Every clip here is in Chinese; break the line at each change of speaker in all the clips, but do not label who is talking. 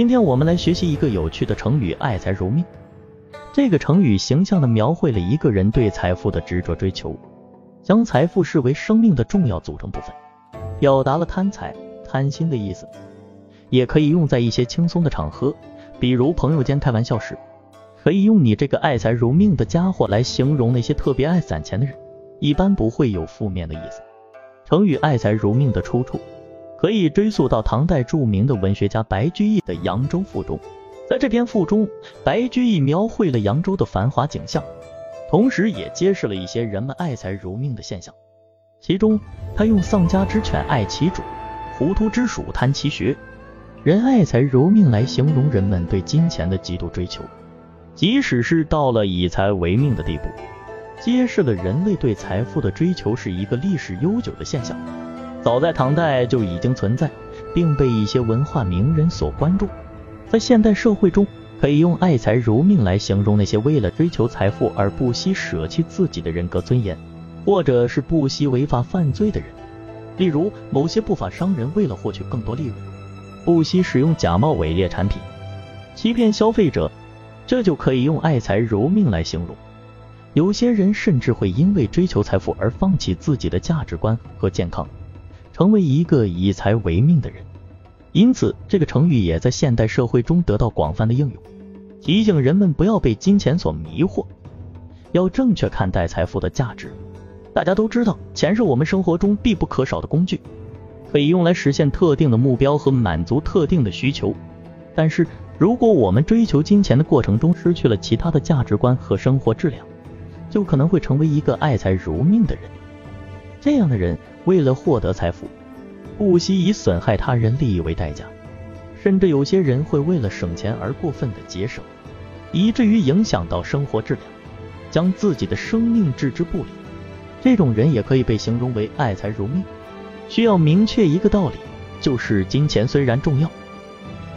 今天我们来学习一个有趣的成语“爱财如命”。这个成语形象地描绘了一个人对财富的执着追求，将财富视为生命的重要组成部分，表达了贪财、贪心的意思。也可以用在一些轻松的场合，比如朋友间开玩笑时，可以用“你这个爱财如命的家伙”来形容那些特别爱攒钱的人，一般不会有负面的意思。成语“爱财如命”的出处。可以追溯到唐代著名的文学家白居易的《扬州赋》中，在这篇赋中，白居易描绘了扬州的繁华景象，同时也揭示了一些人们爱财如命的现象。其中，他用“丧家之犬爱其主，糊涂之鼠贪其学，人爱财如命”来形容人们对金钱的极度追求，即使是到了以财为命的地步，揭示了人类对财富的追求是一个历史悠久的现象。早在唐代就已经存在，并被一些文化名人所关注。在现代社会中，可以用“爱财如命”来形容那些为了追求财富而不惜舍弃自己的人格尊严，或者是不惜违法犯罪的人。例如，某些不法商人为了获取更多利润，不惜使用假冒伪劣产品，欺骗消费者，这就可以用“爱财如命”来形容。有些人甚至会因为追求财富而放弃自己的价值观和健康。成为一个以财为命的人，因此这个成语也在现代社会中得到广泛的应用，提醒人们不要被金钱所迷惑，要正确看待财富的价值。大家都知道，钱是我们生活中必不可少的工具，可以用来实现特定的目标和满足特定的需求。但是，如果我们追求金钱的过程中失去了其他的价值观和生活质量，就可能会成为一个爱财如命的人。这样的人为了获得财富，不惜以损害他人利益为代价，甚至有些人会为了省钱而过分的节省，以至于影响到生活质量，将自己的生命置之不理。这种人也可以被形容为爱财如命。需要明确一个道理，就是金钱虽然重要，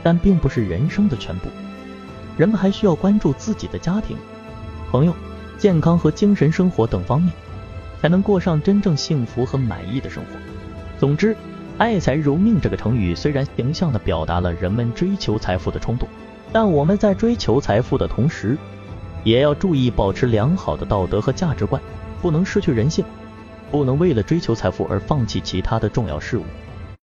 但并不是人生的全部。人们还需要关注自己的家庭、朋友、健康和精神生活等方面。才能过上真正幸福和满意的生活。总之，爱财如命这个成语虽然形象地表达了人们追求财富的冲动，但我们在追求财富的同时，也要注意保持良好的道德和价值观，不能失去人性，不能为了追求财富而放弃其他的重要事物。